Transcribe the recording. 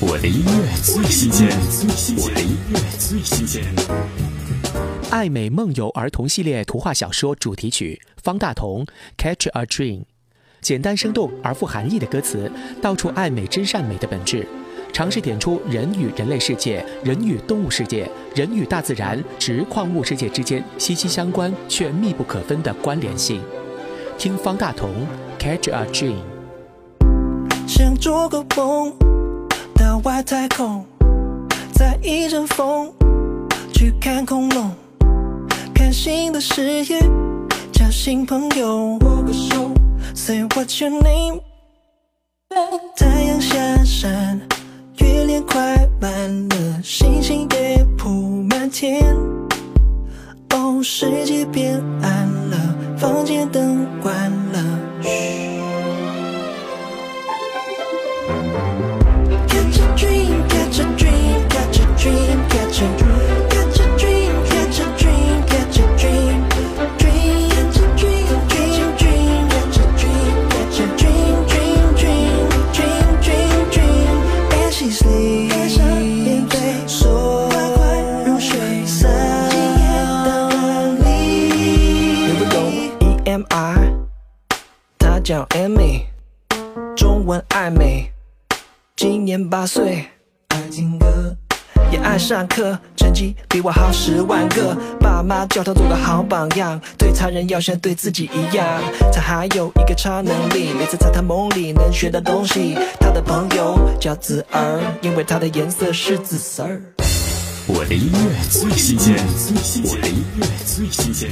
我的音乐最新鲜，我的音乐最新鲜。爱美梦游儿童系列图画小说主题曲，方大同《Catch a Dream》，简单生动而富含义的歌词，道出爱美真善美的本质，尝试点出人与人类世界、人与动物世界、人与大自然、植矿物世界之间息息相关却密不可分的关联性。听方大同《Catch a Dream》。想做个梦。外太空，再一阵风去看恐龙，看新的视野，交新朋友。握个手，Say what's your name？太阳下山，月亮快满了，星星也铺满天。哦，世界变暗了，房间灯关了，她叫 Amy，中文爱美，今年八岁，爱听歌，也爱上课，成绩比我好十万个。爸妈叫她做个好榜样，对他人要像对自己一样。她还有一个超能力，每次在她梦里能学到东西。她的朋友叫紫儿，因为她的颜色是紫色儿。我的音乐最新鲜，我的音乐最新鲜。